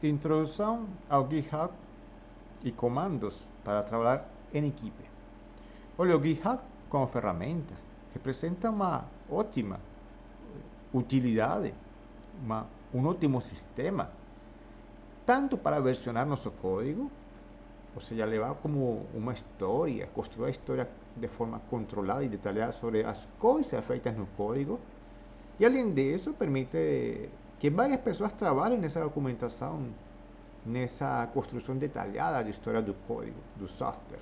Introdução ao GitHub e comandos para trabalhar em equipe. Olha, o GitHub como ferramenta representa uma ótima utilidade, uma, um ótimo sistema, tanto para versionar nosso código, ou seja, levar como uma história, construir a história de forma controlada e detalhada sobre as coisas feitas no código, e além disso, permite que várias pessoas trabalhem nessa documentação, nessa construção detalhada da história do código, do software.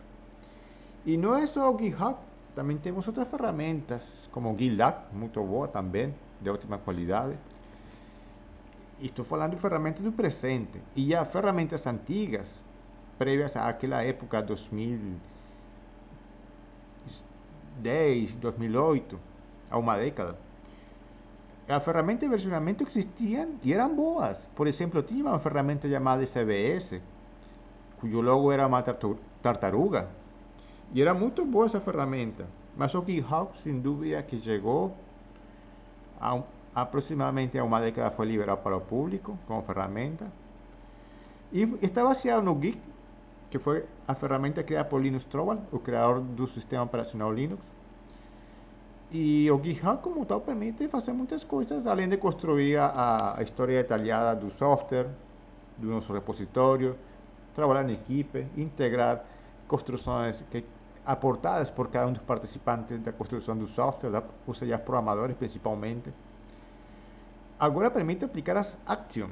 E não é só GitHub, também temos outras ferramentas, como o GitLab, muito boa também, de ótima qualidade. Estou falando de ferramentas do presente. E já ferramentas antigas, prévias àquela época, 2010, 2008, a uma década as ferramentas de versionamento existiam e eram boas. Por exemplo, tinha uma ferramenta chamada CBS, cujo logo era uma tartaruga. E era muito boa essa ferramenta. Mas o GitHub, sem dúvida, que chegou a, aproximadamente a uma década foi liberado para o público como ferramenta. E está baseado no Git, que foi a ferramenta criada por Linus Torvald, o criador do sistema operacional Linux. E o GitHub, como tal, permite fazer muitas coisas, além de construir a, a história detalhada do software, do nosso repositório, trabalhar em equipe, integrar construções que, aportadas por cada um dos participantes da construção do software, ou seja, programadores principalmente. Agora permite aplicar as actions